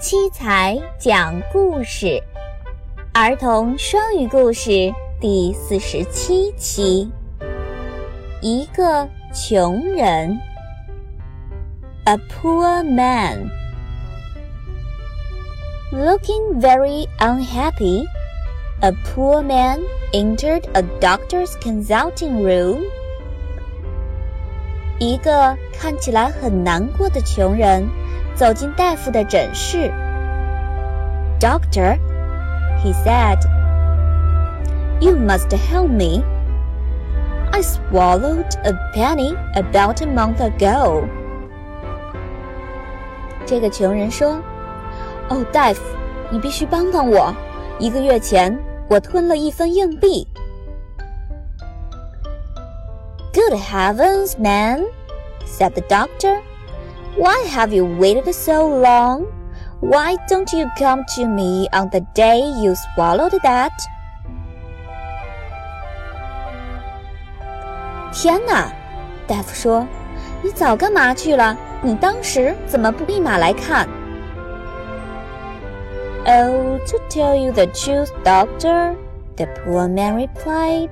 七彩讲故事，儿童双语故事第四十七期。一个穷人，A poor man, looking very unhappy. A poor man entered a doctor's consulting room. 一个看起来很难过的穷人。走进大夫的诊室。Doctor, he said, you must help me. I swallowed a penny about a month ago. 这个穷人说：“哦，大夫，你必须帮帮我。一个月前，我吞了一分硬币。” Good heavens, man, said the doctor. Why have you waited so long? Why don't you come to me on the day you swallowed that? 天哪！大夫说：“你早干嘛去了？你当时怎么不立马来看？” Oh, to tell you the truth, doctor, the poor man replied.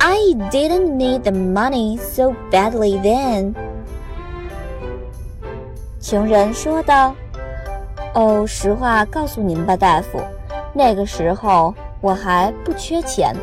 I didn't need the money so badly then. 穷人说道：“哦，实话告诉您吧，大夫，那个时候我还不缺钱。”